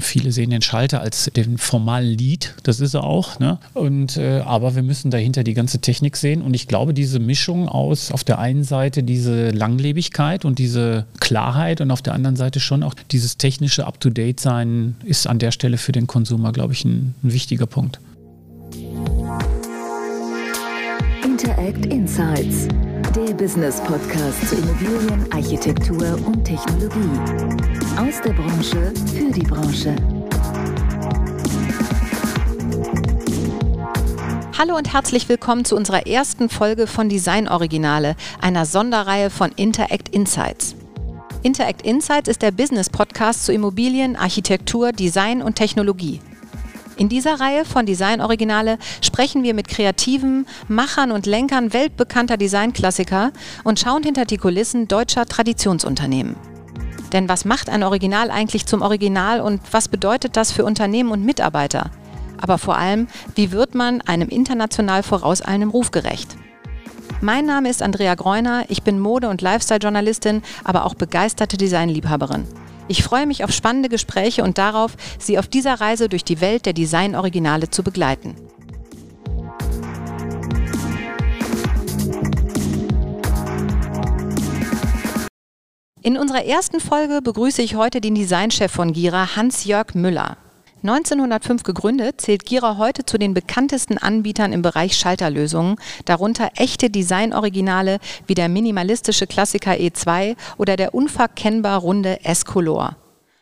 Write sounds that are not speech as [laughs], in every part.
viele sehen den Schalter als den formalen Lead, das ist er auch. Ne? Und, äh, aber wir müssen dahinter die ganze Technik sehen. Und ich glaube, diese Mischung aus auf der einen Seite diese Langlebigkeit und diese Klarheit und auf der anderen Seite schon auch dieses technische Up-to-Date-Sein ist an der Stelle für den Konsumer, glaube ich, ein, ein wichtiger Punkt. Interact Insights, der Business Podcast zu Immobilien, Architektur und Technologie. Aus der Branche für die Branche. Hallo und herzlich willkommen zu unserer ersten Folge von Design Originale, einer Sonderreihe von Interact Insights. Interact Insights ist der Business Podcast zu Immobilien, Architektur, Design und Technologie. In dieser Reihe von Design Originale sprechen wir mit Kreativen, Machern und Lenkern weltbekannter Designklassiker und schauen hinter die Kulissen deutscher Traditionsunternehmen. Denn was macht ein Original eigentlich zum Original und was bedeutet das für Unternehmen und Mitarbeiter? Aber vor allem, wie wird man einem international vorauseilendem Ruf gerecht? Mein Name ist Andrea Greuner, ich bin Mode- und Lifestyle-Journalistin, aber auch begeisterte Designliebhaberin. Ich freue mich auf spannende Gespräche und darauf, Sie auf dieser Reise durch die Welt der Design-Originale zu begleiten. In unserer ersten Folge begrüße ich heute den Designchef von Gira, Hans-Jörg Müller. 1905 gegründet, zählt Gira heute zu den bekanntesten Anbietern im Bereich Schalterlösungen, darunter echte Designoriginale wie der minimalistische Klassiker E2 oder der unverkennbar runde S-Color.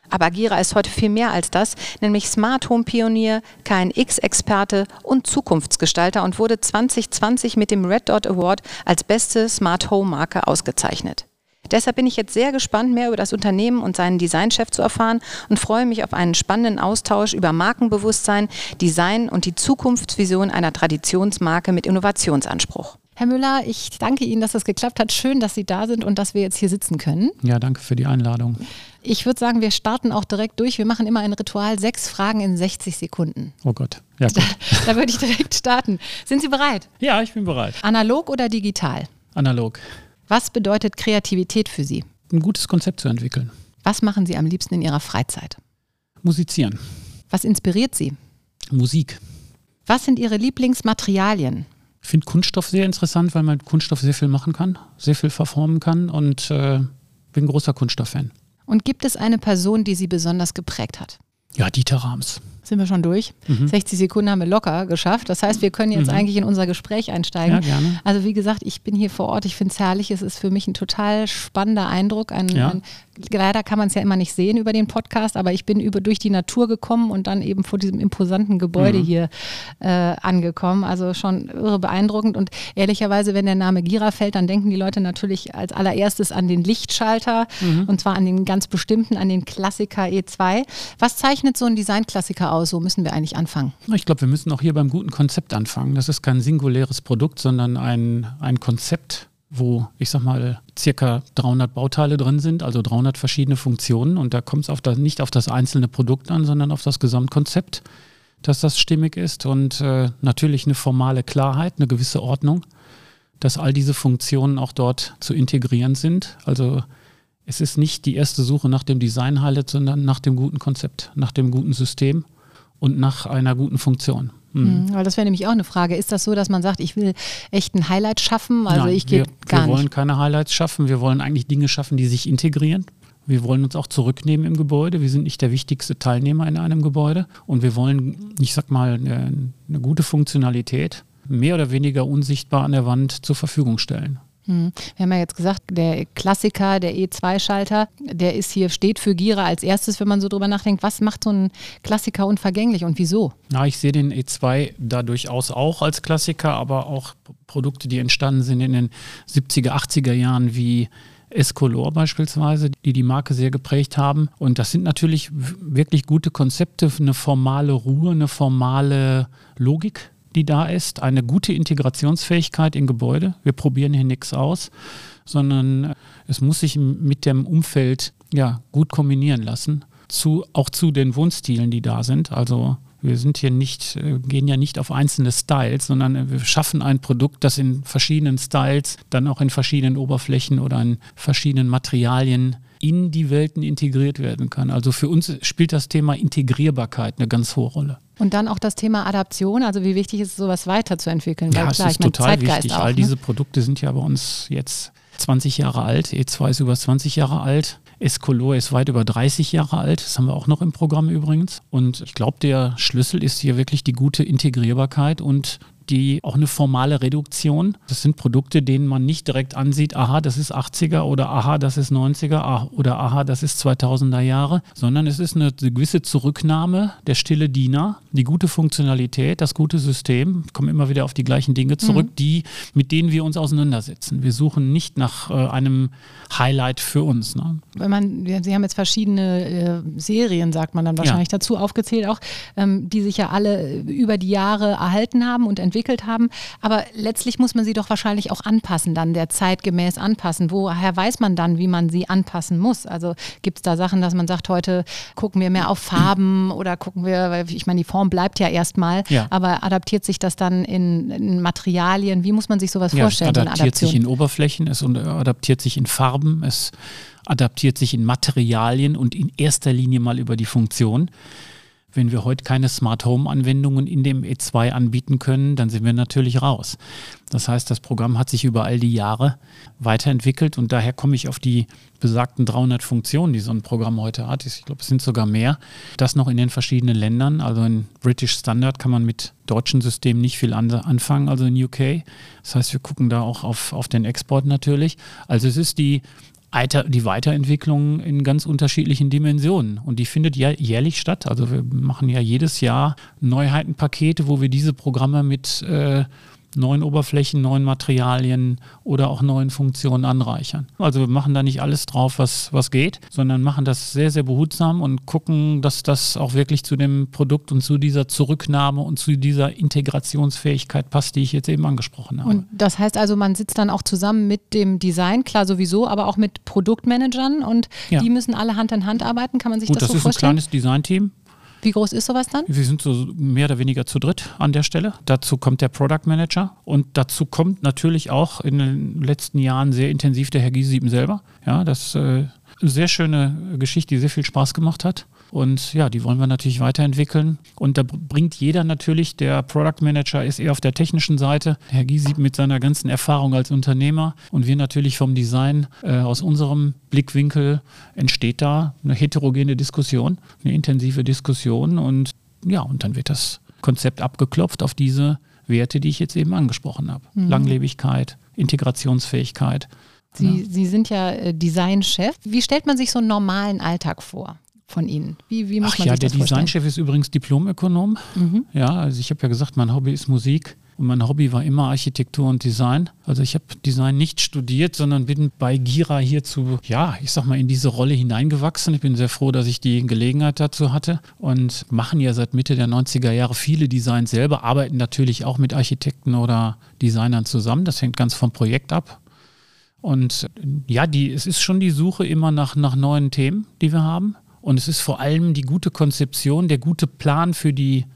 Aber Gira ist heute viel mehr als das, nämlich Smart Home Pionier, KNX-Experte und Zukunftsgestalter und wurde 2020 mit dem Red Dot Award als beste Smart Home Marke ausgezeichnet. Deshalb bin ich jetzt sehr gespannt, mehr über das Unternehmen und seinen Designchef zu erfahren und freue mich auf einen spannenden Austausch über Markenbewusstsein, Design und die Zukunftsvision einer Traditionsmarke mit Innovationsanspruch. Herr Müller, ich danke Ihnen, dass das geklappt hat. Schön, dass Sie da sind und dass wir jetzt hier sitzen können. Ja, danke für die Einladung. Ich würde sagen, wir starten auch direkt durch. Wir machen immer ein Ritual, sechs Fragen in 60 Sekunden. Oh Gott, ja gut. Da, [laughs] da würde ich direkt starten. Sind Sie bereit? Ja, ich bin bereit. Analog oder digital? Analog. Was bedeutet Kreativität für Sie? Ein gutes Konzept zu entwickeln. Was machen Sie am liebsten in Ihrer Freizeit? Musizieren. Was inspiriert Sie? Musik. Was sind Ihre Lieblingsmaterialien? Ich finde Kunststoff sehr interessant, weil man mit Kunststoff sehr viel machen kann, sehr viel verformen kann und äh, bin großer Kunststofffan. Und gibt es eine Person, die Sie besonders geprägt hat? Ja, Dieter Rams. Sind wir schon durch? Mhm. 60 Sekunden haben wir locker geschafft. Das heißt, wir können jetzt mhm. eigentlich in unser Gespräch einsteigen. Ja. Also wie gesagt, ich bin hier vor Ort. Ich finde es herrlich. Es ist für mich ein total spannender Eindruck. Ein, Ja. ein, leider kann man es ja immer nicht sehen über den Podcast, aber ich bin über durch die Natur gekommen und dann eben vor diesem imposanten Gebäude Mhm. hier äh, angekommen. Also schon irre beeindruckend. Und ehrlicherweise, wenn der Name Gira fällt, dann denken die Leute natürlich als allererstes an den Lichtschalter Mhm. und zwar an den ganz bestimmten, an den Klassiker E2. Was zeichnet so ein Designklassiker aus? So müssen wir eigentlich anfangen. Ich glaube, wir müssen auch hier beim guten Konzept anfangen. Das ist kein singuläres Produkt, sondern ein, ein Konzept, wo ich sag mal circa 300 Bauteile drin sind, also 300 verschiedene Funktionen. Und da kommt es nicht auf das einzelne Produkt an, sondern auf das Gesamtkonzept, dass das stimmig ist. Und äh, natürlich eine formale Klarheit, eine gewisse Ordnung, dass all diese Funktionen auch dort zu integrieren sind. Also es ist nicht die erste Suche nach dem Design-Highlight, sondern nach dem guten Konzept, nach dem guten System und nach einer guten Funktion. Mhm. Weil das wäre nämlich auch eine Frage. Ist das so, dass man sagt, ich will echt ein Highlight schaffen? Also Nein, ich gehe wir, gar wir wollen nicht. keine Highlights schaffen. Wir wollen eigentlich Dinge schaffen, die sich integrieren. Wir wollen uns auch zurücknehmen im Gebäude. Wir sind nicht der wichtigste Teilnehmer in einem Gebäude. Und wir wollen, ich sag mal, eine, eine gute Funktionalität mehr oder weniger unsichtbar an der Wand zur Verfügung stellen. Mhm. Wir haben ja jetzt gesagt, der Klassiker, der E2-Schalter, der ist hier, steht für Gira als erstes, wenn man so drüber nachdenkt. Was macht so ein Klassiker unvergänglich und wieso? Ja, ich sehe den E2 da durchaus auch als Klassiker, aber auch Produkte, die entstanden sind in den 70er, 80er Jahren wie Escolor beispielsweise, die die Marke sehr geprägt haben. Und das sind natürlich wirklich gute Konzepte, eine formale Ruhe, eine formale Logik, die da ist, eine gute Integrationsfähigkeit in Gebäude. Wir probieren hier nichts aus, sondern äh, es muss sich mit dem Umfeld ja, gut kombinieren lassen. Zu, auch zu den Wohnstilen, die da sind. Also Wir sind hier nicht, äh, gehen ja nicht auf einzelne Styles, sondern wir schaffen ein Produkt, das in verschiedenen Styles, dann auch in verschiedenen Oberflächen oder in verschiedenen Materialien in die Welten integriert werden kann. Also für uns spielt das Thema Integrierbarkeit eine ganz hohe Rolle. Und dann auch das Thema Adaption, also wie wichtig ist es, sowas weiterzuentwickeln? Ja, Weil, klar, es ist total Zeitgeist wichtig. Auch, All ne? diese Produkte sind ja bei uns jetzt 20 Jahre alt. E2 ist über 20 Jahre alt. Escolor ist weit über 30 Jahre alt. Das haben wir auch noch im Programm übrigens. Und ich glaube, der Schlüssel ist hier wirklich die gute Integrierbarkeit und die auch eine formale Reduktion. Das sind Produkte, denen man nicht direkt ansieht, aha, das ist 80er oder aha, das ist 90er oder aha, das ist 2000er Jahre, sondern es ist eine gewisse Zurücknahme der stille Diener, die gute Funktionalität, das gute System, kommen immer wieder auf die gleichen Dinge zurück, mhm. die, mit denen wir uns auseinandersetzen. Wir suchen nicht nach äh, einem Highlight für uns. Ne? Wenn man, Sie haben jetzt verschiedene äh, Serien, sagt man dann wahrscheinlich ja. dazu aufgezählt auch, ähm, die sich ja alle über die Jahre erhalten haben und entwickelt entwickelt haben. Aber letztlich muss man sie doch wahrscheinlich auch anpassen, dann der Zeit gemäß anpassen. Woher weiß man dann, wie man sie anpassen muss? Also gibt es da Sachen, dass man sagt, heute gucken wir mehr auf Farben oder gucken wir, weil ich meine, die Form bleibt ja erstmal, ja. aber adaptiert sich das dann in, in, Materialien? Wie muss man sich sowas ja, vorstellen? Es adaptiert sich in Oberflächen, es adaptiert sich in Farben, es adaptiert sich in Materialien und in erster Linie mal über die Funktion. Wenn wir heute keine Smart Home Anwendungen in dem E2 anbieten können, dann sind wir natürlich raus. Das heißt, das Programm hat sich über all die Jahre weiterentwickelt und daher komme ich auf die besagten 300 Funktionen, die so ein Programm heute hat. Ich glaube, es sind sogar mehr. Das noch in den verschiedenen Ländern. Also in British Standard kann man mit deutschen Systemen nicht viel anfangen, also in UK. Das heißt, wir gucken da auch auf, auf den Export natürlich. Also es ist die die Weiterentwicklung in ganz unterschiedlichen Dimensionen. Und die findet ja jährlich statt. Also wir machen ja jedes Jahr Neuheitenpakete, wo wir diese Programme mit äh, neuen Oberflächen, neuen Materialien oder auch neuen Funktionen anreichern. Also wir machen da nicht alles drauf, was, was geht, sondern machen das sehr, sehr behutsam und gucken, dass das auch wirklich zu dem Produkt und zu dieser Zurücknahme und zu dieser Integrationsfähigkeit passt, die ich jetzt eben angesprochen habe. Und das heißt also, man sitzt dann auch zusammen mit dem Design, klar sowieso, aber auch mit Produktmanagern und ja. die müssen alle Hand in Hand arbeiten. Kann man sich Gut, das, das so vorstellen? Das ist ein kleines Designteam. Wie groß ist sowas dann? Wir sind so mehr oder weniger zu dritt an der Stelle. Dazu kommt der Product Manager und dazu kommt natürlich auch in den letzten Jahren sehr intensiv der Herr Giesieben selber. Ja, das ist äh, eine sehr schöne Geschichte, die sehr viel Spaß gemacht hat. Und ja, die wollen wir natürlich weiterentwickeln. Und da bringt jeder natürlich, der Product Manager ist eher auf der technischen Seite, Herr Giesieb mit seiner ganzen Erfahrung als Unternehmer und wir natürlich vom Design äh, aus unserem Blickwinkel entsteht da eine heterogene Diskussion, eine intensive Diskussion und ja, und dann wird das Konzept abgeklopft auf diese Werte, die ich jetzt eben angesprochen habe. Mhm. Langlebigkeit, Integrationsfähigkeit. Sie, ja. Sie sind ja äh, Designchef. Wie stellt man sich so einen normalen Alltag vor? Von Ihnen? Wie, wie muss Ach man ja, sich das der Designchef ist übrigens Diplomökonom. Mhm. Ja, also ich habe ja gesagt, mein Hobby ist Musik. Und mein Hobby war immer Architektur und Design. Also ich habe Design nicht studiert, sondern bin bei Gira hier zu, ja, ich sag mal, in diese Rolle hineingewachsen. Ich bin sehr froh, dass ich die Gelegenheit dazu hatte und machen ja seit Mitte der 90er Jahre viele Designs selber, arbeiten natürlich auch mit Architekten oder Designern zusammen. Das hängt ganz vom Projekt ab. Und ja, die, es ist schon die Suche immer nach, nach neuen Themen, die wir haben. Und es ist vor allem die gute Konzeption, der gute Plan für die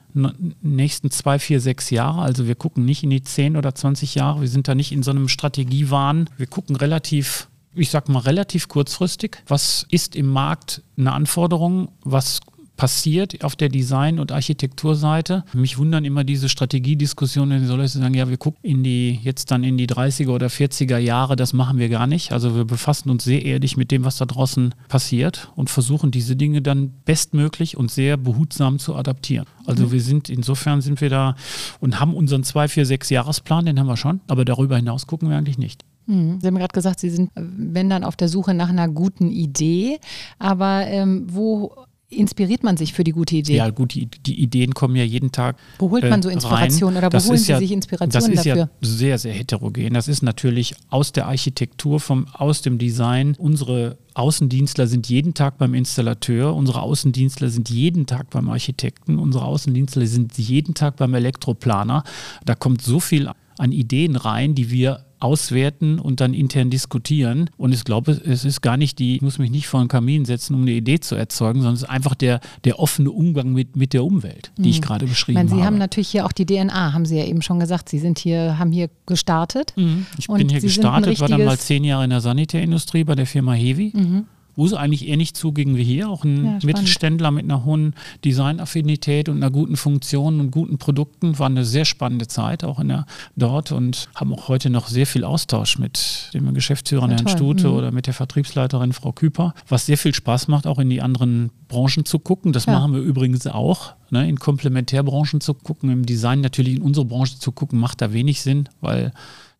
nächsten zwei, vier, sechs Jahre. Also wir gucken nicht in die zehn oder 20 Jahre. Wir sind da nicht in so einem Strategiewahn. Wir gucken relativ, ich sag mal, relativ kurzfristig. Was ist im Markt eine Anforderung? Was passiert auf der Design- und Architekturseite. Mich wundern immer diese Strategiediskussionen, die Leute sagen, ja, wir gucken in die, jetzt dann in die 30er oder 40er Jahre, das machen wir gar nicht. Also wir befassen uns sehr ehrlich mit dem, was da draußen passiert und versuchen diese Dinge dann bestmöglich und sehr behutsam zu adaptieren. Also mhm. wir sind, insofern sind wir da und haben unseren 2, 4, 6 Jahresplan, den haben wir schon, aber darüber hinaus gucken wir eigentlich nicht. Mhm. Sie haben gerade gesagt, Sie sind, wenn dann auf der Suche nach einer guten Idee. Aber ähm, wo inspiriert man sich für die gute Idee? Ja, gut, die, die Ideen kommen ja jeden Tag. Wo holt man so Inspiration rein. oder wo holen Sie ja, sich Inspiration dafür? Das ist dafür? ja sehr, sehr heterogen. Das ist natürlich aus der Architektur, vom, aus dem Design. Unsere Außendienstler sind jeden Tag beim Installateur, unsere Außendienstler sind jeden Tag beim Architekten, unsere Außendienstler sind jeden Tag beim Elektroplaner. Da kommt so viel an Ideen rein, die wir auswerten und dann intern diskutieren. Und ich glaube, es ist gar nicht die, ich muss mich nicht vor einen Kamin setzen, um eine Idee zu erzeugen, sondern es ist einfach der, der offene Umgang mit, mit der Umwelt, die mhm. ich gerade beschrieben meine, Sie habe. Sie haben natürlich hier auch die DNA, haben Sie ja eben schon gesagt. Sie sind hier, haben hier gestartet. Mhm. Ich bin hier Sie gestartet, war dann mal zehn Jahre in der Sanitärindustrie bei der Firma Hevi. Mhm wo es eigentlich ähnlich zuging wie hier, auch ein ja, Mittelständler mit einer hohen Designaffinität und einer guten Funktion und guten Produkten. War eine sehr spannende Zeit auch in der, dort und haben auch heute noch sehr viel Austausch mit dem Geschäftsführer ja, Herrn toll. Stute mhm. oder mit der Vertriebsleiterin Frau Küper, was sehr viel Spaß macht, auch in die anderen Branchen zu gucken. Das ja. machen wir übrigens auch. Ne, in Komplementärbranchen zu gucken, im Design natürlich in unsere Branche zu gucken, macht da wenig Sinn, weil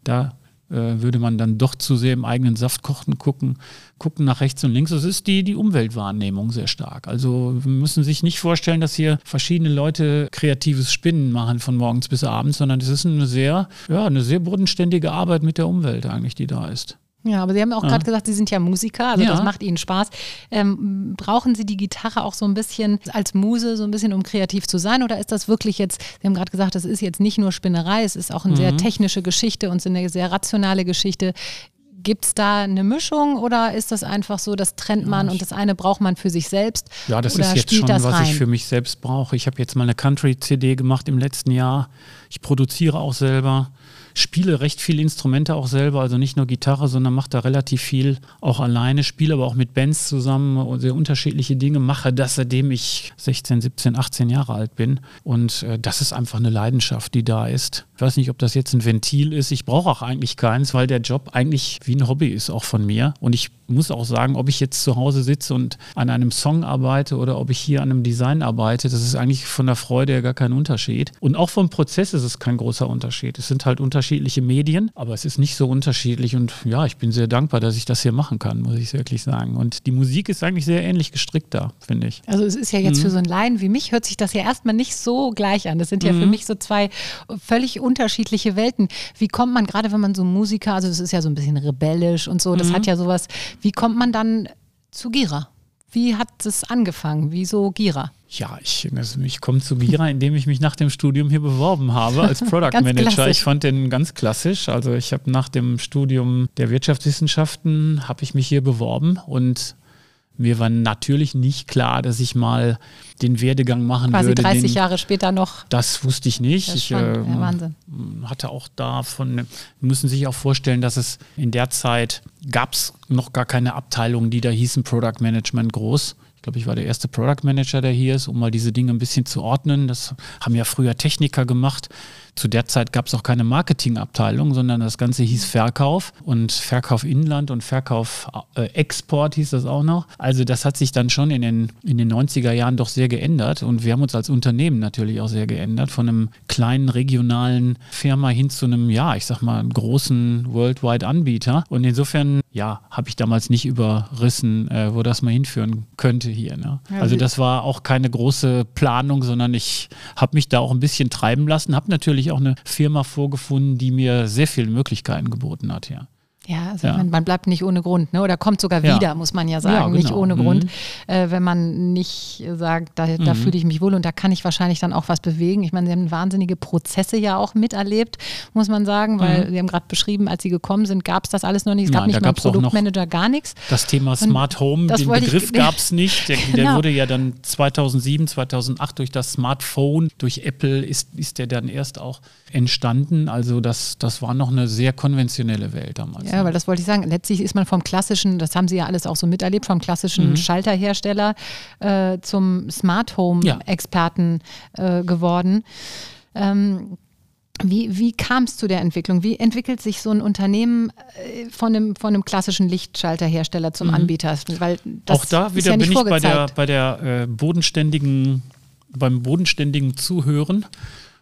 da würde man dann doch zu sehr im eigenen Saft kochen, gucken, gucken nach rechts und links. Das ist die, die Umweltwahrnehmung sehr stark. Also wir müssen sich nicht vorstellen, dass hier verschiedene Leute kreatives Spinnen machen von morgens bis abends, sondern es ist eine sehr, ja, eine sehr bodenständige Arbeit mit der Umwelt eigentlich, die da ist. Ja, aber Sie haben auch ja. gerade gesagt, Sie sind ja Musiker, also ja. das macht Ihnen Spaß. Ähm, brauchen Sie die Gitarre auch so ein bisschen als Muse, so ein bisschen, um kreativ zu sein? Oder ist das wirklich jetzt, Sie haben gerade gesagt, das ist jetzt nicht nur Spinnerei, es ist auch eine mhm. sehr technische Geschichte und eine sehr rationale Geschichte. Gibt es da eine Mischung oder ist das einfach so, das trennt man ja, und das eine braucht man für sich selbst? Ja, das ist jetzt schon, was rein? ich für mich selbst brauche. Ich habe jetzt mal eine Country-CD gemacht im letzten Jahr. Ich produziere auch selber spiele recht viele Instrumente auch selber, also nicht nur Gitarre, sondern mache da relativ viel auch alleine, spiele aber auch mit Bands zusammen, sehr unterschiedliche Dinge, mache das seitdem ich 16, 17, 18 Jahre alt bin. Und äh, das ist einfach eine Leidenschaft, die da ist. Ich weiß nicht, ob das jetzt ein Ventil ist. Ich brauche auch eigentlich keins, weil der Job eigentlich wie ein Hobby ist, auch von mir. Und ich muss auch sagen, ob ich jetzt zu Hause sitze und an einem Song arbeite oder ob ich hier an einem Design arbeite, das ist eigentlich von der Freude ja gar kein Unterschied. Und auch vom Prozess ist es kein großer Unterschied. Es sind halt unterschiedliche Medien, aber es ist nicht so unterschiedlich. Und ja, ich bin sehr dankbar, dass ich das hier machen kann, muss ich wirklich sagen. Und die Musik ist eigentlich sehr ähnlich gestrickt da, finde ich. Also es ist ja jetzt mhm. für so einen Laien wie mich, hört sich das ja erstmal nicht so gleich an. Das sind ja mhm. für mich so zwei völlig unterschiedliche Welten. Wie kommt man, gerade wenn man so Musiker, also es ist ja so ein bisschen rebellisch und so, das mhm. hat ja sowas, wie kommt man dann zu Gira? Wie hat es angefangen? Wieso Gira? Ja, ich, also ich komme zu Gira, indem ich mich nach dem Studium hier beworben habe als [laughs] Product Manager. Ich fand den ganz klassisch. Also ich habe nach dem Studium der Wirtschaftswissenschaften habe ich mich hier beworben und mir war natürlich nicht klar, dass ich mal den Werdegang machen Quasi würde. Quasi 30 den, Jahre später noch. Das wusste ich nicht. Ich äh, ja, Wahnsinn. hatte auch davon, müssen sich auch vorstellen, dass es in der Zeit gab es noch gar keine Abteilung, die da hießen Product Management groß. Ich glaube, ich war der erste Product Manager, der hier ist, um mal diese Dinge ein bisschen zu ordnen. Das haben ja früher Techniker gemacht. Zu der Zeit gab es auch keine Marketingabteilung, sondern das Ganze hieß Verkauf und Verkauf Inland und Verkauf äh, Export hieß das auch noch. Also das hat sich dann schon in den, in den 90er Jahren doch sehr geändert und wir haben uns als Unternehmen natürlich auch sehr geändert. Von einem kleinen regionalen Firma hin zu einem, ja, ich sag mal, großen Worldwide Anbieter. Und insofern, ja, habe ich damals nicht überrissen, äh, wo das mal hinführen könnte hier. Ne? Also das war auch keine große Planung, sondern ich habe mich da auch ein bisschen treiben lassen, habe natürlich auch eine Firma vorgefunden, die mir sehr viele Möglichkeiten geboten hat, ja. Ja, also ja. Man, man, bleibt nicht ohne Grund, ne? oder kommt sogar wieder, ja. muss man ja sagen, ja, genau. nicht ohne mhm. Grund, äh, wenn man nicht sagt, da, da mhm. fühle ich mich wohl und da kann ich wahrscheinlich dann auch was bewegen. Ich meine, Sie haben wahnsinnige Prozesse ja auch miterlebt, muss man sagen, weil mhm. Sie haben gerade beschrieben, als Sie gekommen sind, gab es das alles noch nicht. Es gab nicht mal Produktmanager, gar nichts. Das Thema Smart Home, den Begriff [laughs] gab es nicht. Der, der genau. wurde ja dann 2007, 2008 durch das Smartphone, durch Apple ist, ist der dann erst auch entstanden. Also das, das war noch eine sehr konventionelle Welt damals. Ja, weil das wollte ich sagen. Letztlich ist man vom klassischen, das haben Sie ja alles auch so miterlebt, vom klassischen mhm. Schalterhersteller äh, zum Smart Home-Experten ja. äh, geworden. Ähm, wie, wie kam es zu der Entwicklung? Wie entwickelt sich so ein Unternehmen äh, von einem, von einem klassischen Lichtschalterhersteller zum mhm. Anbieter? Weil auch da wieder ja bin ich bei der, bei der äh, bodenständigen, beim bodenständigen Zuhören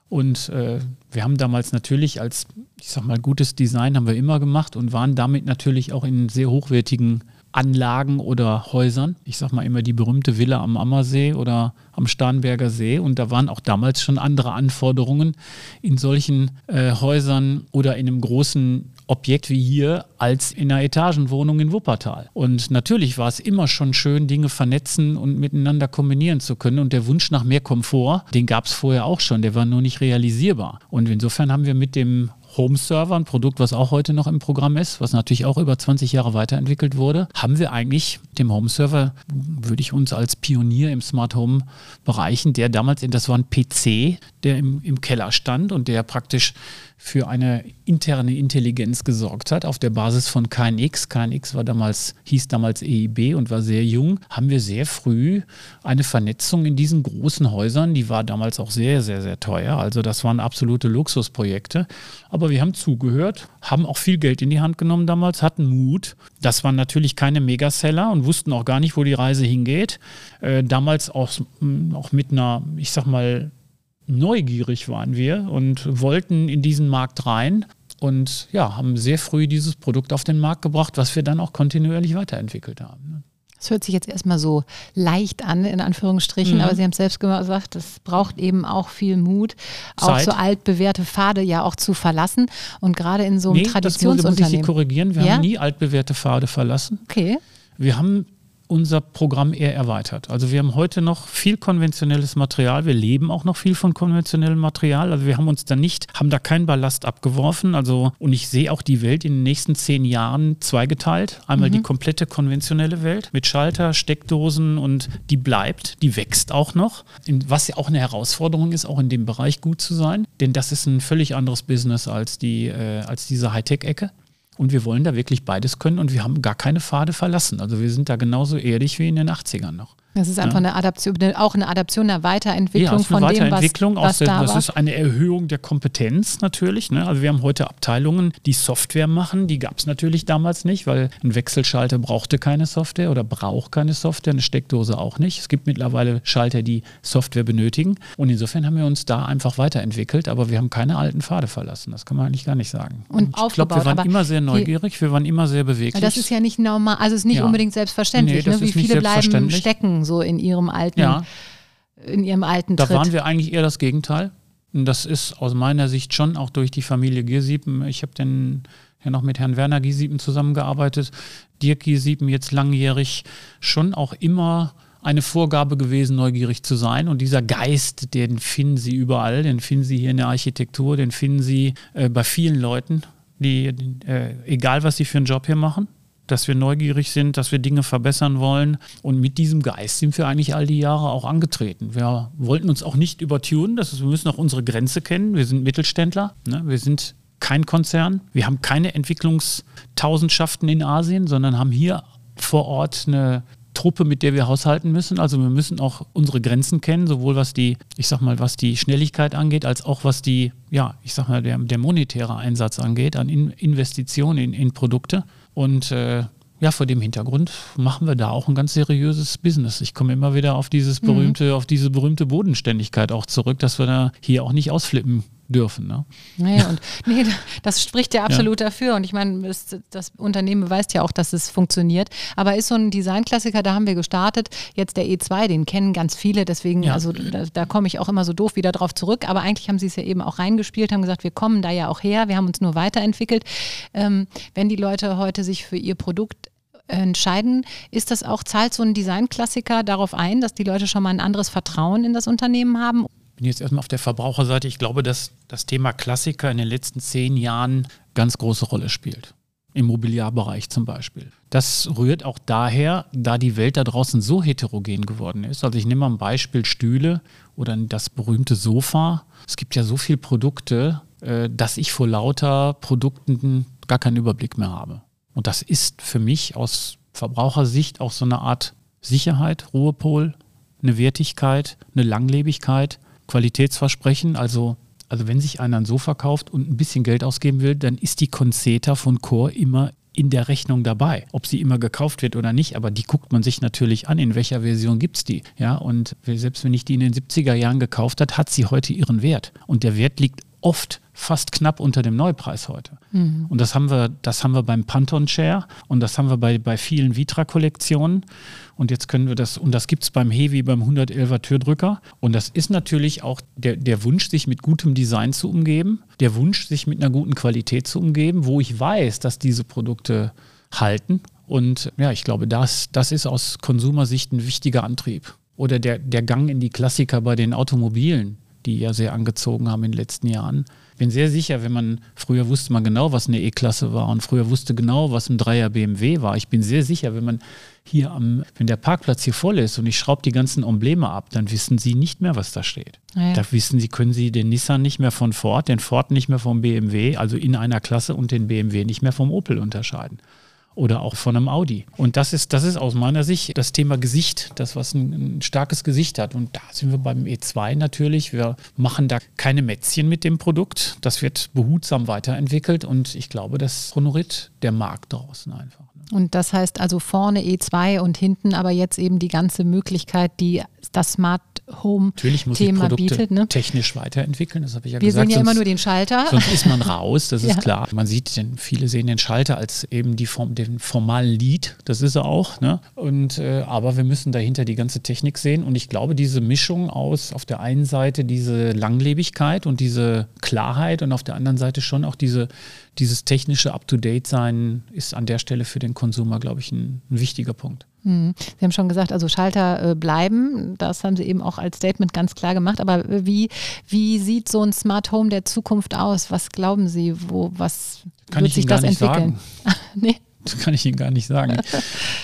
und äh, wir haben damals natürlich als, ich sag mal, gutes Design haben wir immer gemacht und waren damit natürlich auch in sehr hochwertigen Anlagen oder Häusern. Ich sag mal immer die berühmte Villa am Ammersee oder am Starnberger See. Und da waren auch damals schon andere Anforderungen in solchen äh, Häusern oder in einem großen Objekt wie hier als in einer Etagenwohnung in Wuppertal. Und natürlich war es immer schon schön, Dinge vernetzen und miteinander kombinieren zu können. Und der Wunsch nach mehr Komfort, den gab es vorher auch schon, der war nur nicht realisierbar. Und insofern haben wir mit dem Home Server, ein Produkt, was auch heute noch im Programm ist, was natürlich auch über 20 Jahre weiterentwickelt wurde, haben wir eigentlich dem Home Server, würde ich uns als Pionier im Smart Home bereichen, der damals, das war ein PC, der im, im Keller stand und der praktisch für eine interne Intelligenz gesorgt hat auf der Basis von KNX. KNX war damals, hieß damals EIB und war sehr jung, haben wir sehr früh eine Vernetzung in diesen großen Häusern, die war damals auch sehr, sehr, sehr teuer. Also das waren absolute Luxusprojekte. Aber wir haben zugehört, haben auch viel Geld in die Hand genommen damals, hatten Mut. Das waren natürlich keine Megaseller und wussten auch gar nicht, wo die Reise hingeht. Äh, damals auch, auch mit einer, ich sag mal, neugierig waren wir und wollten in diesen Markt rein und ja, haben sehr früh dieses Produkt auf den Markt gebracht, was wir dann auch kontinuierlich weiterentwickelt haben. Das hört sich jetzt erstmal so leicht an, in Anführungsstrichen, mhm. aber Sie haben es selbst gesagt, das braucht eben auch viel Mut, Zeit. auch so altbewährte Pfade ja auch zu verlassen. Und gerade in so einem nee, Traditionsunternehmen. Das muss ich Sie korrigieren, wir ja? haben nie altbewährte Pfade verlassen. Okay. Wir haben unser Programm eher erweitert. Also wir haben heute noch viel konventionelles Material. Wir leben auch noch viel von konventionellem Material. Also wir haben uns da nicht, haben da keinen Ballast abgeworfen. Also und ich sehe auch die Welt in den nächsten zehn Jahren zweigeteilt. Einmal mhm. die komplette konventionelle Welt mit Schalter, Steckdosen und die bleibt, die wächst auch noch. Was ja auch eine Herausforderung ist, auch in dem Bereich gut zu sein, denn das ist ein völlig anderes Business als die äh, als diese Hightech-Ecke. Und wir wollen da wirklich beides können und wir haben gar keine Pfade verlassen. Also wir sind da genauso ehrlich wie in den 80ern noch. Das ist einfach ja. eine Adaption, auch eine Adaption, eine Weiterentwicklung ja, von eine Weiterentwicklung dem, was, was der, da Das war. ist eine Erhöhung der Kompetenz natürlich. Ne? Also wir haben heute Abteilungen, die Software machen. Die gab es natürlich damals nicht, weil ein Wechselschalter brauchte keine Software oder braucht keine Software, eine Steckdose auch nicht. Es gibt mittlerweile Schalter, die Software benötigen. Und insofern haben wir uns da einfach weiterentwickelt, aber wir haben keine alten Pfade verlassen. Das kann man eigentlich gar nicht sagen. Und, Und ich glaube, wir waren immer sehr neugierig, wir waren immer sehr beweglich. Das ist ja nicht normal, also es ist nicht ja. unbedingt selbstverständlich. Nee, ne? Wie viele bleiben stecken so in ihrem alten, ja. in ihrem alten Da Tritt. waren wir eigentlich eher das Gegenteil. Und das ist aus meiner Sicht schon auch durch die Familie Giersiepen. Ich habe dann ja noch mit Herrn Werner Giesiepen zusammengearbeitet. Dirk Giesiepen jetzt langjährig schon auch immer eine Vorgabe gewesen, neugierig zu sein. Und dieser Geist, den finden Sie überall, den finden Sie hier in der Architektur, den finden Sie äh, bei vielen Leuten, die, äh, egal was sie für einen Job hier machen dass wir neugierig sind, dass wir Dinge verbessern wollen. Und mit diesem Geist sind wir eigentlich all die Jahre auch angetreten. Wir wollten uns auch nicht übertunen, das ist, wir müssen auch unsere Grenze kennen. Wir sind Mittelständler, ne? wir sind kein Konzern, wir haben keine Entwicklungstausendschaften in Asien, sondern haben hier vor Ort eine Truppe, mit der wir haushalten müssen. Also wir müssen auch unsere Grenzen kennen, sowohl was die, ich sag mal, was die Schnelligkeit angeht, als auch was die, ja, ich sag mal, der, der monetäre Einsatz angeht, an in Investitionen in, in Produkte. Und äh, ja, vor dem Hintergrund machen wir da auch ein ganz seriöses Business. Ich komme immer wieder auf dieses mhm. berühmte, mhm. auf diese berühmte Bodenständigkeit auch zurück, dass wir da hier auch nicht ausflippen dürfen. Ne? Naja, und [laughs] nee, das spricht ja absolut ja. dafür. Und ich meine, das, das, Unternehmen beweist ja auch, dass es funktioniert. Aber ist so ein Designklassiker, da haben wir gestartet. Jetzt der E2, den kennen ganz viele. Deswegen, ja. also da, da komme ich auch immer so doof wieder drauf zurück. Aber eigentlich haben sie es ja eben auch reingespielt, haben gesagt, wir kommen da ja auch her. Wir haben uns nur weiterentwickelt. Ähm, wenn die Leute heute sich für ihr Produkt entscheiden, ist das auch, zahlt so ein Designklassiker darauf ein, dass die Leute schon mal ein anderes Vertrauen in das Unternehmen haben? Bin jetzt erstmal auf der Verbraucherseite. Ich glaube, dass das Thema Klassiker in den letzten zehn Jahren ganz große Rolle spielt. Im Mobiliarbereich zum Beispiel. Das rührt auch daher, da die Welt da draußen so heterogen geworden ist. Also ich nehme mal ein Beispiel Stühle oder das berühmte Sofa. Es gibt ja so viele Produkte, äh, dass ich vor lauter Produkten gar keinen Überblick mehr habe. Und das ist für mich aus Verbrauchersicht auch so eine Art Sicherheit, Ruhepol, eine Wertigkeit, eine Langlebigkeit, Qualitätsversprechen. Also, also wenn sich einer ein Sofa kauft und ein bisschen Geld ausgeben will, dann ist die Conceta von Core immer in der Rechnung dabei. Ob sie immer gekauft wird oder nicht, aber die guckt man sich natürlich an, in welcher Version gibt es die. Ja, und selbst wenn ich die in den 70er Jahren gekauft hat, hat sie heute ihren Wert. Und der Wert liegt oft fast knapp unter dem Neupreis heute. Mhm. Und das haben wir, das haben wir beim Pantone Chair und das haben wir bei, bei vielen Vitra-Kollektionen. Und jetzt können wir das, und das gibt es beim Heavy, beim 111er Türdrücker. Und das ist natürlich auch der, der Wunsch, sich mit gutem Design zu umgeben, der Wunsch, sich mit einer guten Qualität zu umgeben, wo ich weiß, dass diese Produkte halten. Und ja, ich glaube, das, das ist aus Konsumersicht ein wichtiger Antrieb. Oder der, der Gang in die Klassiker bei den Automobilen die ja sehr angezogen haben in den letzten Jahren. Ich bin sehr sicher, wenn man, früher wusste man genau, was eine E-Klasse war und früher wusste genau, was ein Dreier BMW war. Ich bin sehr sicher, wenn man hier am, wenn der Parkplatz hier voll ist und ich schraube die ganzen Embleme ab, dann wissen Sie nicht mehr, was da steht. Ja. Da wissen Sie, können Sie den Nissan nicht mehr von Ford, den Ford nicht mehr vom BMW, also in einer Klasse und den BMW nicht mehr vom Opel unterscheiden oder auch von einem Audi. Und das ist, das ist aus meiner Sicht das Thema Gesicht, das, was ein, ein, starkes Gesicht hat. Und da sind wir beim E2 natürlich. Wir machen da keine Mätzchen mit dem Produkt. Das wird behutsam weiterentwickelt und ich glaube, das honoriert der Markt draußen einfach. Ne? Und das heißt also vorne E2 und hinten aber jetzt eben die ganze Möglichkeit, die das Smart Home Natürlich muss Thema Produkte bietet. Ne? technisch weiterentwickeln, das habe ich ja Wir gesagt. Wir sehen ja immer nur den Schalter. Sonst ist man raus, das ist [laughs] ja. klar. Man sieht, den, viele sehen den Schalter als eben die Form, den formalen Lead, das ist er auch. Ne? Und, äh, aber wir müssen dahinter die ganze Technik sehen und ich glaube, diese Mischung aus auf der einen Seite diese Langlebigkeit und diese Klarheit und auf der anderen Seite schon auch diese dieses technische Up-to-Date-Sein ist an der Stelle für den Konsumer, glaube ich, ein, ein wichtiger Punkt. Hm. Sie haben schon gesagt, also Schalter äh, bleiben. Das haben Sie eben auch als Statement ganz klar gemacht. Aber wie, wie sieht so ein Smart Home der Zukunft aus? Was glauben Sie, wo, was Kann wird sich das entwickeln? [laughs] nee. Das kann ich Ihnen gar nicht sagen. [laughs]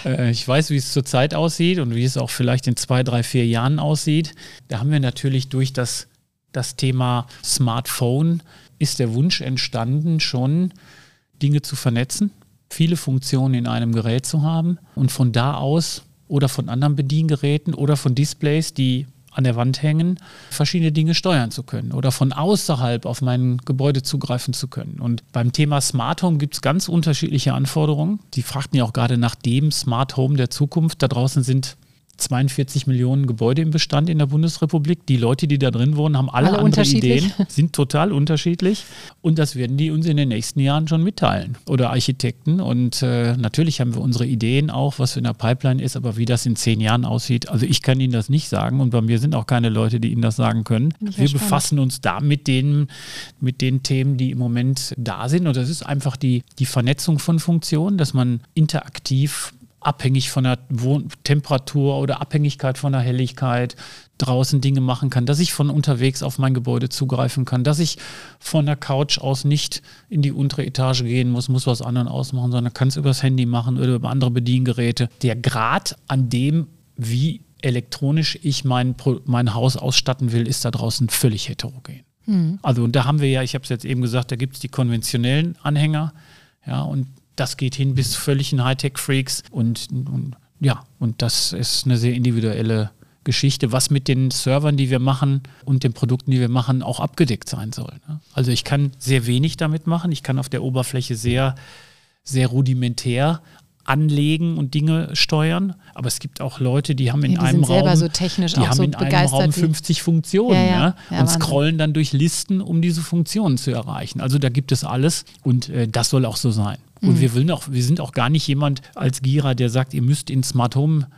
Äh, ich weiß, wie es zurzeit aussieht und wie es auch vielleicht in zwei, drei, vier Jahren aussieht. Da haben wir natürlich durch das, das Thema Smartphone ist der Wunsch entstanden, schon Dinge zu vernetzen, viele Funktionen in einem Gerät zu haben und von da aus oder von anderen Bediengeräten oder von Displays, die an der Wand hängen, verschiedene Dinge steuern zu können oder von außerhalb auf mein Gebäude zugreifen zu können. Und beim Thema Smart Home gibt es ganz unterschiedliche Anforderungen. Die fragten ja auch gerade nach dem Smart Home der Zukunft. Da draußen sind 42 Millionen Gebäude im Bestand in der Bundesrepublik. Die Leute, die da drin wohnen, haben alle, alle andere Ideen, sind total unterschiedlich. Und das werden die uns in den nächsten Jahren schon mitteilen. Oder Architekten. Und äh, natürlich haben wir unsere Ideen auch, was in der Pipeline ist, aber wie das in zehn Jahren aussieht. Also ich kann Ihnen das nicht sagen und bei mir sind auch keine Leute, die Ihnen das sagen können. Wir spannend. befassen uns da mit den, mit den Themen, die im Moment da sind. Und das ist einfach die, die Vernetzung von Funktionen, dass man interaktiv abhängig von der Wohn Temperatur oder Abhängigkeit von der Helligkeit draußen Dinge machen kann, dass ich von unterwegs auf mein Gebäude zugreifen kann, dass ich von der Couch aus nicht in die untere Etage gehen muss, muss was anderen ausmachen, sondern kann es übers Handy machen oder über andere Bediengeräte. Der Grad an dem, wie elektronisch ich mein, mein Haus ausstatten will, ist da draußen völlig heterogen. Mhm. Also und da haben wir ja, ich habe es jetzt eben gesagt, da gibt es die konventionellen Anhänger, ja, und das geht hin bis völligen Hightech-Freaks und, und ja, und das ist eine sehr individuelle Geschichte, was mit den Servern, die wir machen und den Produkten, die wir machen, auch abgedeckt sein soll. Ne? Also ich kann sehr wenig damit machen. Ich kann auf der Oberfläche sehr, sehr rudimentär anlegen und Dinge steuern. Aber es gibt auch Leute, die haben in ja, die einem Raum, so die haben so in einem Raum 50 Funktionen ja, ja, ja, und scrollen dann durch Listen, um diese Funktionen zu erreichen. Also da gibt es alles und äh, das soll auch so sein. Und mhm. wir, auch, wir sind auch gar nicht jemand als Gira, der sagt, ihr müsst in Smart Home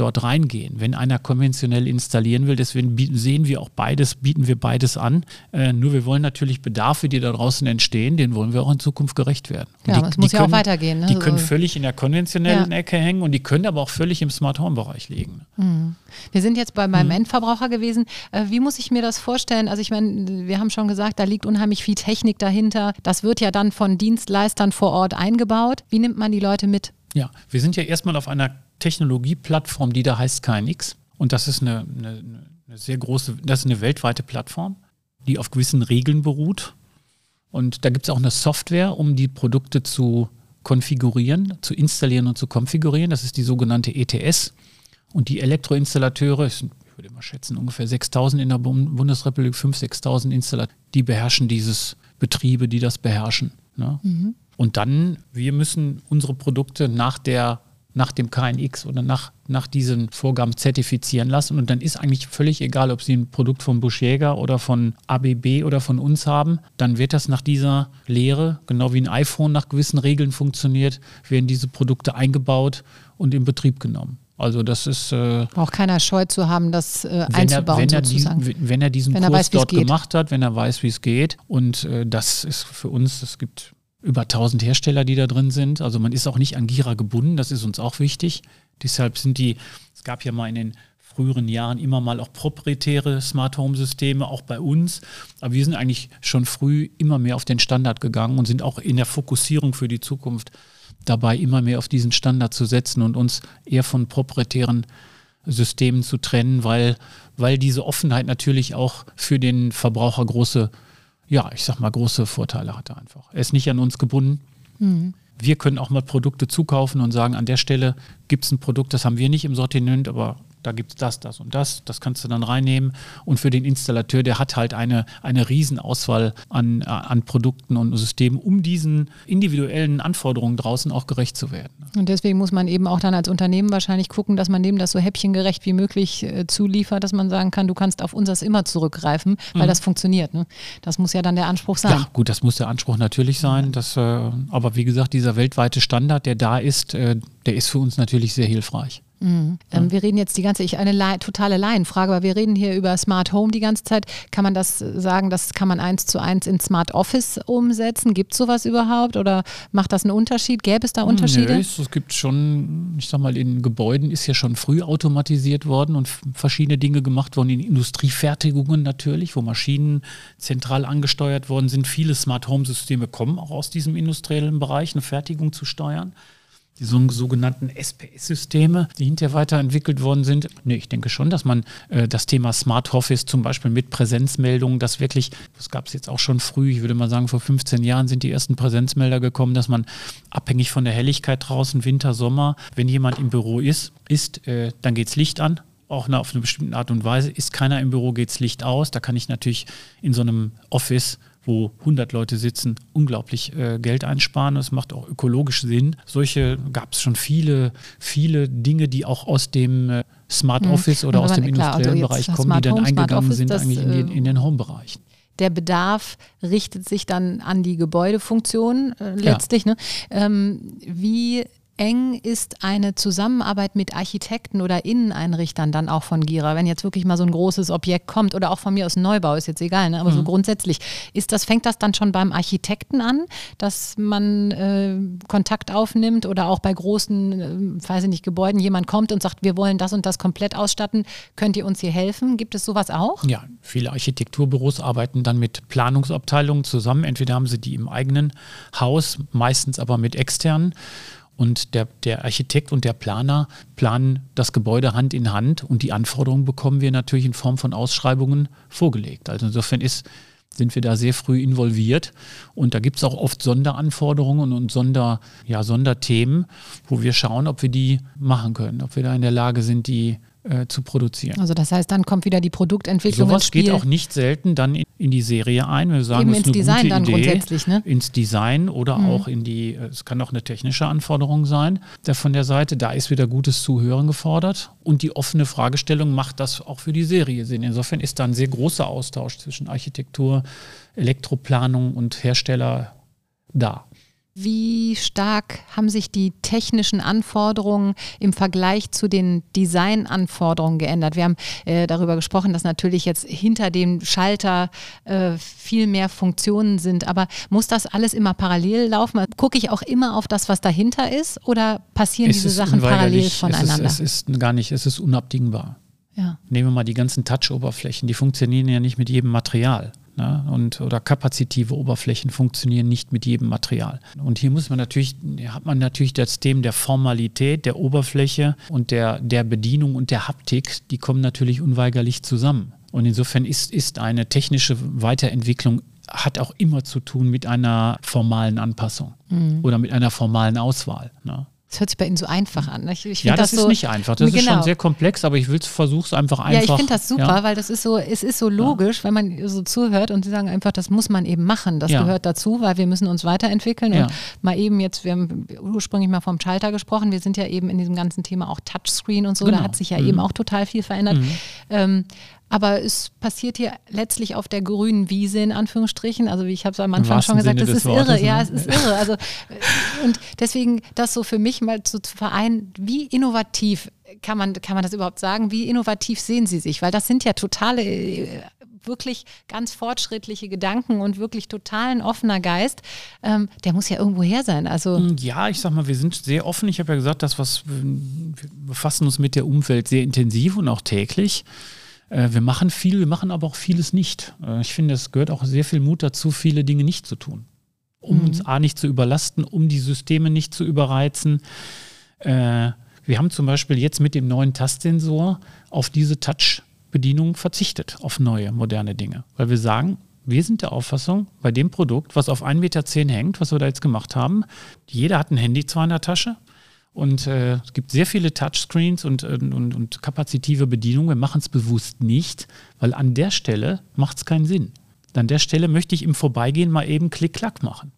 dort reingehen. Wenn einer konventionell installieren will, deswegen sehen wir auch beides, bieten wir beides an. Äh, nur wir wollen natürlich Bedarfe, die da draußen entstehen, denen wollen wir auch in Zukunft gerecht werden. Ja, aber es muss ja auch weitergehen. Ne? Die können völlig in der konventionellen ja. Ecke hängen und die können aber auch völlig im Smart Home Bereich liegen. Mhm. Wir sind jetzt bei meinem mhm. Endverbraucher gewesen. Äh, wie muss ich mir das vorstellen? Also ich meine, wir haben schon gesagt, da liegt unheimlich viel Technik dahinter. Das wird ja dann von Dienstleistern vor Ort eingebaut. Wie nimmt man die Leute mit? Ja, wir sind ja erstmal auf einer Technologieplattform, die da heißt KNX. Und das ist eine, eine, eine sehr große, das ist eine weltweite Plattform, die auf gewissen Regeln beruht. Und da gibt es auch eine Software, um die Produkte zu konfigurieren, zu installieren und zu konfigurieren. Das ist die sogenannte ETS. Und die Elektroinstallateure, ich würde mal schätzen, ungefähr 6000 in der Bundesrepublik, 5.000, 6.000 Installateure, die beherrschen dieses Betriebe, die das beherrschen. Ne? Mhm. Und dann, wir müssen unsere Produkte nach der nach dem KNX oder nach, nach diesen Vorgaben zertifizieren lassen. Und dann ist eigentlich völlig egal, ob Sie ein Produkt von Busch Jäger oder von ABB oder von uns haben. Dann wird das nach dieser Lehre, genau wie ein iPhone nach gewissen Regeln funktioniert, werden diese Produkte eingebaut und in Betrieb genommen. Also das ist äh, auch keiner Scheu zu haben, das äh, wenn einzubauen er, wenn sozusagen. Er die, wenn er diesen wenn Kurs er weiß, dort gemacht hat, wenn er weiß, wie es geht. Und äh, das ist für uns, es gibt über 1000 Hersteller, die da drin sind. Also man ist auch nicht an Gira gebunden, das ist uns auch wichtig. Deshalb sind die, es gab ja mal in den früheren Jahren immer mal auch proprietäre Smart Home Systeme, auch bei uns. Aber wir sind eigentlich schon früh immer mehr auf den Standard gegangen und sind auch in der Fokussierung für die Zukunft dabei, immer mehr auf diesen Standard zu setzen und uns eher von proprietären Systemen zu trennen, weil, weil diese Offenheit natürlich auch für den Verbraucher große, ja, ich sag mal, große Vorteile hatte einfach. Er ist nicht an uns gebunden. Mhm. Wir können auch mal Produkte zukaufen und sagen, an der Stelle gibt es ein Produkt, das haben wir nicht im Sortiment, aber da gibt es das, das und das, das kannst du dann reinnehmen. Und für den Installateur, der hat halt eine, eine Riesenauswahl an, äh, an Produkten und Systemen, um diesen individuellen Anforderungen draußen auch gerecht zu werden. Und deswegen muss man eben auch dann als Unternehmen wahrscheinlich gucken, dass man dem das so häppchengerecht wie möglich äh, zuliefert, dass man sagen kann, du kannst auf unseres immer zurückgreifen, weil mhm. das funktioniert. Ne? Das muss ja dann der Anspruch sein. Ja, gut, das muss der Anspruch natürlich sein. Dass, äh, aber wie gesagt, dieser weltweite Standard, der da ist, äh, der ist für uns natürlich sehr hilfreich. Mhm. Ähm, wir reden jetzt die ganze, ich eine Lai, totale Laienfrage, aber wir reden hier über Smart Home die ganze Zeit. Kann man das sagen, das kann man eins zu eins in Smart Office umsetzen? Gibt es sowas überhaupt oder macht das einen Unterschied? Gäbe es da Unterschiede? Nee, es gibt schon, ich sag mal, in Gebäuden ist ja schon früh automatisiert worden und verschiedene Dinge gemacht worden, in Industriefertigungen natürlich, wo Maschinen zentral angesteuert worden sind. Viele Smart Home Systeme kommen auch aus diesem industriellen Bereich, eine Fertigung zu steuern die sogenannten SPS-Systeme, die hinterher weiterentwickelt worden sind. Nee, ich denke schon, dass man äh, das Thema Smart Office zum Beispiel mit Präsenzmeldungen, das wirklich, das gab es jetzt auch schon früh, ich würde mal sagen, vor 15 Jahren sind die ersten Präsenzmelder gekommen, dass man abhängig von der Helligkeit draußen, Winter, Sommer, wenn jemand im Büro ist, ist, äh, dann geht's Licht an auch auf eine bestimmte Art und Weise. Ist keiner im Büro, geht's Licht aus. Da kann ich natürlich in so einem Office wo 100 Leute sitzen, unglaublich äh, Geld einsparen. Es macht auch ökologisch Sinn. Solche gab es schon viele, viele Dinge, die auch aus dem äh, Smart hm. Office oder aus dem klar, industriellen also Bereich kommen, Smart die dann Home, eingegangen sind das, eigentlich in den, in den Home-Bereichen der Bedarf richtet sich dann an die Gebäudefunktion äh, letztlich. Ja. Ne? Ähm, wie eng ist eine Zusammenarbeit mit Architekten oder Inneneinrichtern dann auch von Gira, wenn jetzt wirklich mal so ein großes Objekt kommt oder auch von mir aus Neubau, ist jetzt egal, ne? aber mhm. so grundsätzlich, ist das, fängt das dann schon beim Architekten an, dass man äh, Kontakt aufnimmt oder auch bei großen, äh, weiß ich nicht, Gebäuden jemand kommt und sagt, wir wollen das und das komplett ausstatten, könnt ihr uns hier helfen? Gibt es sowas auch? Ja, viele Architekturbüros arbeiten dann mit Planungsabteilungen zusammen, entweder haben sie die im eigenen Haus, meistens aber mit externen und der, der Architekt und der Planer planen das Gebäude Hand in Hand und die Anforderungen bekommen wir natürlich in Form von Ausschreibungen vorgelegt. Also insofern ist, sind wir da sehr früh involviert und da gibt es auch oft Sonderanforderungen und Sonder, ja, Sonderthemen, wo wir schauen, ob wir die machen können, ob wir da in der Lage sind, die äh, zu produzieren. Also das heißt, dann kommt wieder die Produktentwicklung Sowas ins Spiel. geht auch nicht selten dann in, in die Serie ein. Wir sagen, Eben ins Design dann Idee, grundsätzlich, ne? Ins Design oder mhm. auch in die, äh, es kann auch eine technische Anforderung sein der von der Seite. Da ist wieder gutes Zuhören gefordert und die offene Fragestellung macht das auch für die Serie Sinn. Insofern ist da ein sehr großer Austausch zwischen Architektur, Elektroplanung und Hersteller da. Wie stark haben sich die technischen Anforderungen im Vergleich zu den Designanforderungen geändert? Wir haben äh, darüber gesprochen, dass natürlich jetzt hinter dem Schalter äh, viel mehr Funktionen sind. Aber muss das alles immer parallel laufen? Gucke ich auch immer auf das, was dahinter ist? Oder passieren es diese Sachen parallel voneinander? Es ist, es ist gar nicht, es ist unabdingbar. Ja. Nehmen wir mal die ganzen Touch-Oberflächen, die funktionieren ja nicht mit jedem Material. Ne? Und, oder kapazitive Oberflächen funktionieren nicht mit jedem Material. Und hier muss man natürlich, hat man natürlich das Thema der Formalität, der Oberfläche und der, der Bedienung und der Haptik, die kommen natürlich unweigerlich zusammen. Und insofern ist, ist eine technische Weiterentwicklung hat auch immer zu tun mit einer formalen Anpassung mhm. oder mit einer formalen Auswahl. Ne? Das hört sich bei Ihnen so einfach an. Ich, ich ja, das, das ist so, nicht einfach. Das genau. ist schon sehr komplex, aber ich versuche es einfach einfach. Ja, ich finde das super, ja. weil das ist so, es ist so logisch, ja. wenn man so zuhört und Sie sagen einfach, das muss man eben machen. Das ja. gehört dazu, weil wir müssen uns weiterentwickeln. Und mal eben jetzt, wir haben ursprünglich mal vom Schalter gesprochen, wir sind ja eben in diesem ganzen Thema auch Touchscreen und so, genau. da hat sich ja mhm. eben auch total viel verändert. Mhm. Ähm, aber es passiert hier letztlich auf der grünen Wiese in Anführungsstrichen. Also wie ich habe es am Anfang schon gesagt, es ist Wortes, irre. Ne? Ja, es ist irre. Also äh, und deswegen das so für mich mal zu vereinen, wie innovativ kann man, kann man das überhaupt sagen? Wie innovativ sehen Sie sich? Weil das sind ja totale äh, wirklich ganz fortschrittliche Gedanken und wirklich totalen offener Geist, ähm, der muss ja irgendwo her sein. Also mm, ja, ich sag mal, wir sind sehr offen. Ich habe ja gesagt, das was wir befassen uns mit der Umwelt sehr intensiv und auch täglich. Äh, wir machen viel, wir machen aber auch vieles nicht. Äh, ich finde, es gehört auch sehr viel Mut dazu, viele Dinge nicht zu tun. Um mhm. uns A nicht zu überlasten, um die Systeme nicht zu überreizen. Äh, wir haben zum Beispiel jetzt mit dem neuen Tastsensor auf diese Touch-Bedienung verzichtet, auf neue, moderne Dinge. Weil wir sagen, wir sind der Auffassung, bei dem Produkt, was auf 1,10 Meter hängt, was wir da jetzt gemacht haben, jeder hat ein Handy zwar in der Tasche, und äh, es gibt sehr viele Touchscreens und, und, und kapazitive Bedienungen. Wir machen es bewusst nicht, weil an der Stelle macht es keinen Sinn. An der Stelle möchte ich im Vorbeigehen mal eben Klick-Klack machen.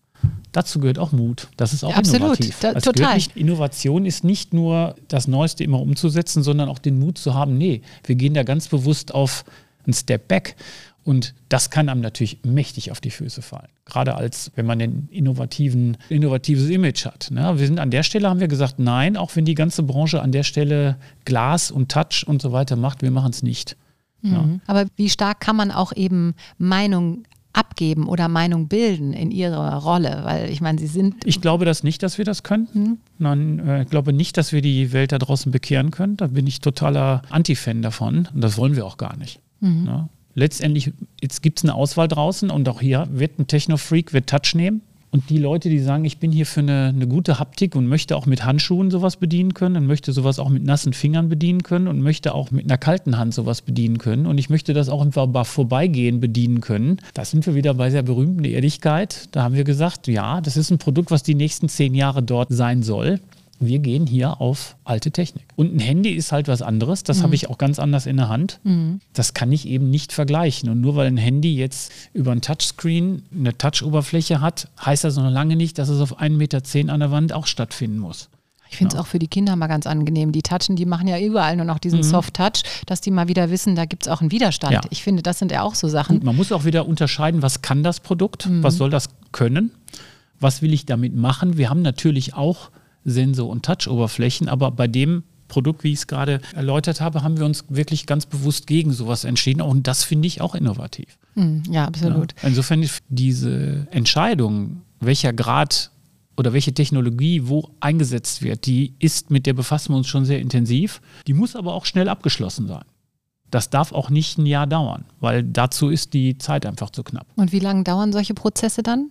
Dazu gehört auch Mut. Das ist auch Absolut, innovativ. da, das total. Nicht, Innovation ist nicht nur das Neueste immer umzusetzen, sondern auch den Mut zu haben, nee, wir gehen da ganz bewusst auf einen Step back. Und das kann einem natürlich mächtig auf die Füße fallen. Gerade als, wenn man ein innovativen, innovatives Image hat. Ne? Wir sind an der Stelle, haben wir gesagt, nein, auch wenn die ganze Branche an der Stelle Glas und Touch und so weiter macht, wir machen es nicht. Mhm. Ja. Aber wie stark kann man auch eben Meinung abgeben oder Meinung bilden in ihrer Rolle? Weil ich meine, sie sind. Ich glaube das nicht, dass wir das könnten. Mhm. Nein, äh, ich glaube nicht, dass wir die Welt da draußen bekehren können. Da bin ich totaler Anti-Fan davon. Und das wollen wir auch gar nicht. Mhm. Ja. Letztendlich, jetzt gibt es eine Auswahl draußen und auch hier wird ein Techno-Freak, wird Touch nehmen. Und die Leute, die sagen, ich bin hier für eine, eine, gute Haptik und möchte auch mit Handschuhen sowas bedienen können und möchte sowas auch mit nassen Fingern bedienen können und möchte auch mit einer kalten Hand sowas bedienen können und ich möchte das auch im Vorbeigehen bedienen können. Da sind wir wieder bei sehr berühmten Ehrlichkeit. Da haben wir gesagt, ja, das ist ein Produkt, was die nächsten zehn Jahre dort sein soll wir gehen hier auf alte Technik. Und ein Handy ist halt was anderes, das mhm. habe ich auch ganz anders in der Hand. Mhm. Das kann ich eben nicht vergleichen. Und nur weil ein Handy jetzt über ein Touchscreen eine Touch-Oberfläche hat, heißt das noch lange nicht, dass es auf 1,10 Meter an der Wand auch stattfinden muss. Ich finde es ja. auch für die Kinder mal ganz angenehm. Die touchen, die machen ja überall nur noch diesen mhm. Soft-Touch, dass die mal wieder wissen, da gibt es auch einen Widerstand. Ja. Ich finde, das sind ja auch so Sachen. Gut, man muss auch wieder unterscheiden, was kann das Produkt, mhm. was soll das können, was will ich damit machen. Wir haben natürlich auch Sensor- und Touch-Oberflächen, aber bei dem Produkt, wie ich es gerade erläutert habe, haben wir uns wirklich ganz bewusst gegen sowas entschieden. Und das finde ich auch innovativ. Hm, ja, absolut. Ja, insofern ist diese Entscheidung, welcher Grad oder welche Technologie wo eingesetzt wird, die ist, mit der befassen wir uns schon sehr intensiv. Die muss aber auch schnell abgeschlossen sein. Das darf auch nicht ein Jahr dauern, weil dazu ist die Zeit einfach zu knapp. Und wie lange dauern solche Prozesse dann?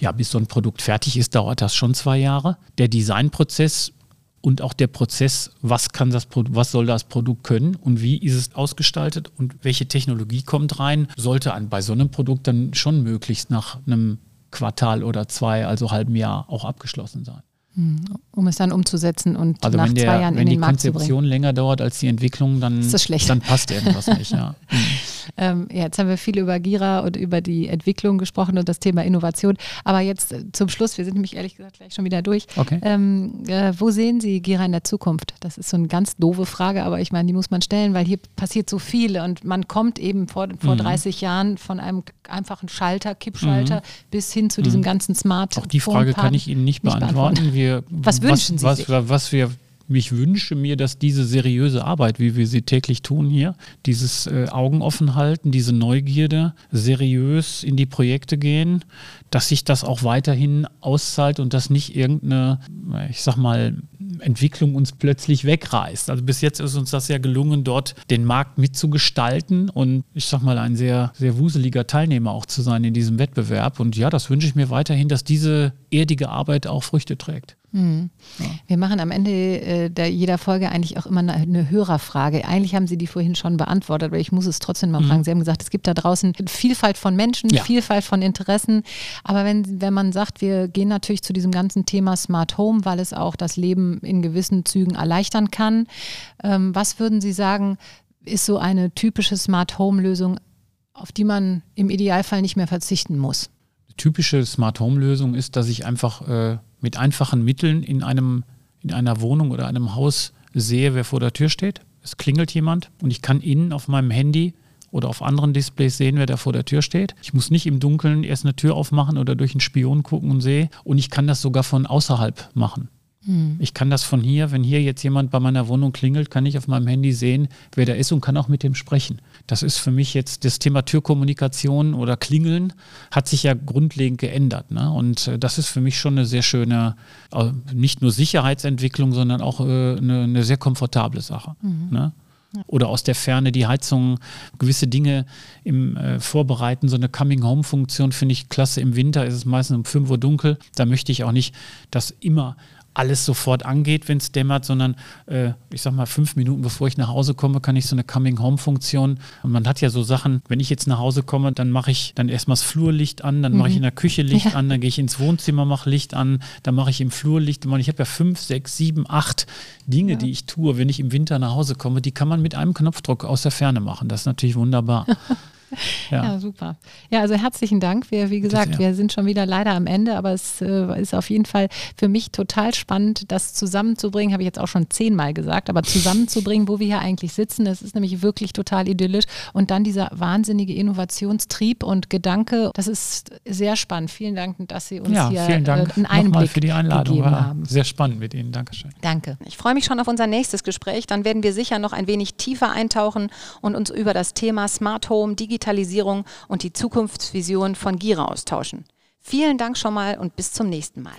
Ja, bis so ein Produkt fertig ist, dauert das schon zwei Jahre. Der Designprozess und auch der Prozess, was kann das was soll das Produkt können und wie ist es ausgestaltet und welche Technologie kommt rein, sollte an, bei so einem Produkt dann schon möglichst nach einem Quartal oder zwei, also halben Jahr auch abgeschlossen sein. Hm, um es dann umzusetzen und also nach der, zwei Jahren in den Markt zu bringen. Wenn die Konzeption länger dauert als die Entwicklung, dann, dann passt irgendwas [laughs] nicht. Ja. [laughs] ähm, jetzt haben wir viel über Gira und über die Entwicklung gesprochen und das Thema Innovation. Aber jetzt äh, zum Schluss, wir sind nämlich ehrlich gesagt gleich schon wieder durch. Okay. Ähm, äh, wo sehen Sie Gira in der Zukunft? Das ist so eine ganz doofe Frage, aber ich meine, die muss man stellen, weil hier passiert so viel und man kommt eben vor, vor mhm. 30 Jahren von einem einfachen Schalter, Kippschalter mhm. bis hin zu diesem mhm. ganzen Smart. Auch die Frage kann ich Ihnen nicht, nicht beantworten. Wir, was wünschen was, Sie was, sich? Was wir ich wünsche mir, dass diese seriöse Arbeit, wie wir sie täglich tun hier, dieses äh, Augen offen halten, diese Neugierde, seriös in die Projekte gehen, dass sich das auch weiterhin auszahlt und dass nicht irgendeine, ich sag mal, Entwicklung uns plötzlich wegreißt. Also bis jetzt ist uns das ja gelungen, dort den Markt mitzugestalten und ich sag mal, ein sehr, sehr wuseliger Teilnehmer auch zu sein in diesem Wettbewerb. Und ja, das wünsche ich mir weiterhin, dass diese erdige Arbeit auch Früchte trägt. Mhm. Ja. Wir machen am Ende äh, der, jeder Folge eigentlich auch immer eine, eine, Hörerfrage. Eigentlich haben Sie die vorhin schon beantwortet, aber ich muss es trotzdem mal mhm. fragen. Sie haben gesagt, es gibt da draußen Vielfalt von Menschen, ja. Vielfalt von Interessen. Aber wenn, wenn man sagt, wir gehen natürlich zu diesem ganzen Thema Smart Home, weil es auch das Leben in gewissen Zügen erleichtern kann. Ähm, was würden Sie sagen, ist so eine typische Smart Home Lösung, auf die man im Idealfall nicht mehr verzichten muss? Typische Smart Home Lösung ist, dass ich einfach äh, mit einfachen Mitteln in einem in einer Wohnung oder einem Haus sehe, wer vor der Tür steht. Es klingelt jemand und ich kann innen auf meinem Handy oder auf anderen Displays sehen, wer da vor der Tür steht. Ich muss nicht im Dunkeln erst eine Tür aufmachen oder durch einen Spion gucken und sehe. Und ich kann das sogar von außerhalb machen. Mhm. Ich kann das von hier, wenn hier jetzt jemand bei meiner Wohnung klingelt, kann ich auf meinem Handy sehen, wer da ist und kann auch mit dem sprechen. Das ist für mich jetzt das Thema Türkommunikation oder Klingeln hat sich ja grundlegend geändert. Ne? Und äh, das ist für mich schon eine sehr schöne, äh, nicht nur Sicherheitsentwicklung, sondern auch äh, eine, eine sehr komfortable Sache. Mhm. Ne? Oder aus der Ferne die Heizung, gewisse Dinge im äh, Vorbereiten. So eine Coming-Home-Funktion finde ich klasse. Im Winter ist es meistens um 5 Uhr dunkel. Da möchte ich auch nicht, dass immer alles sofort angeht, wenn es dämmert, sondern äh, ich sag mal, fünf Minuten bevor ich nach Hause komme, kann ich so eine Coming-Home-Funktion. Und man hat ja so Sachen, wenn ich jetzt nach Hause komme, dann mache ich dann erstmal das Flurlicht an, dann mhm. mache ich in der Küche Licht ja. an, dann gehe ich ins Wohnzimmer, mache Licht an, dann mache ich im Flur Licht an. Ich habe ja fünf, sechs, sieben, acht Dinge, ja. die ich tue, wenn ich im Winter nach Hause komme, die kann man mit einem Knopfdruck aus der Ferne machen. Das ist natürlich wunderbar. [laughs] Ja. ja. super. Ja, also herzlichen Dank. Wir, wie gesagt, wir sind schon wieder leider am Ende, aber es äh, ist auf jeden Fall für mich total spannend, das zusammenzubringen, habe ich jetzt auch schon zehnmal gesagt, aber zusammenzubringen, wo wir hier eigentlich sitzen. Das ist nämlich wirklich total idyllisch. Und dann dieser wahnsinnige Innovationstrieb und Gedanke, das ist sehr spannend. Vielen Dank, dass Sie uns ja, hier vielen Dank äh, einen Einblick für die Einladung. gegeben War haben. Sehr spannend mit Ihnen. Dankeschön. Danke. Ich freue mich schon auf unser nächstes Gespräch. Dann werden wir sicher noch ein wenig tiefer eintauchen und uns über das Thema Smart Home, Digital Digitalisierung und die Zukunftsvision von Gira austauschen. Vielen Dank schon mal und bis zum nächsten Mal.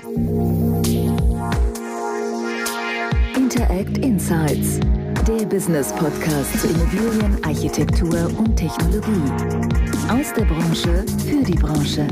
Interact Insights, der Business Podcast zu Immobilien, Architektur und Technologie. Aus der Branche für die Branche.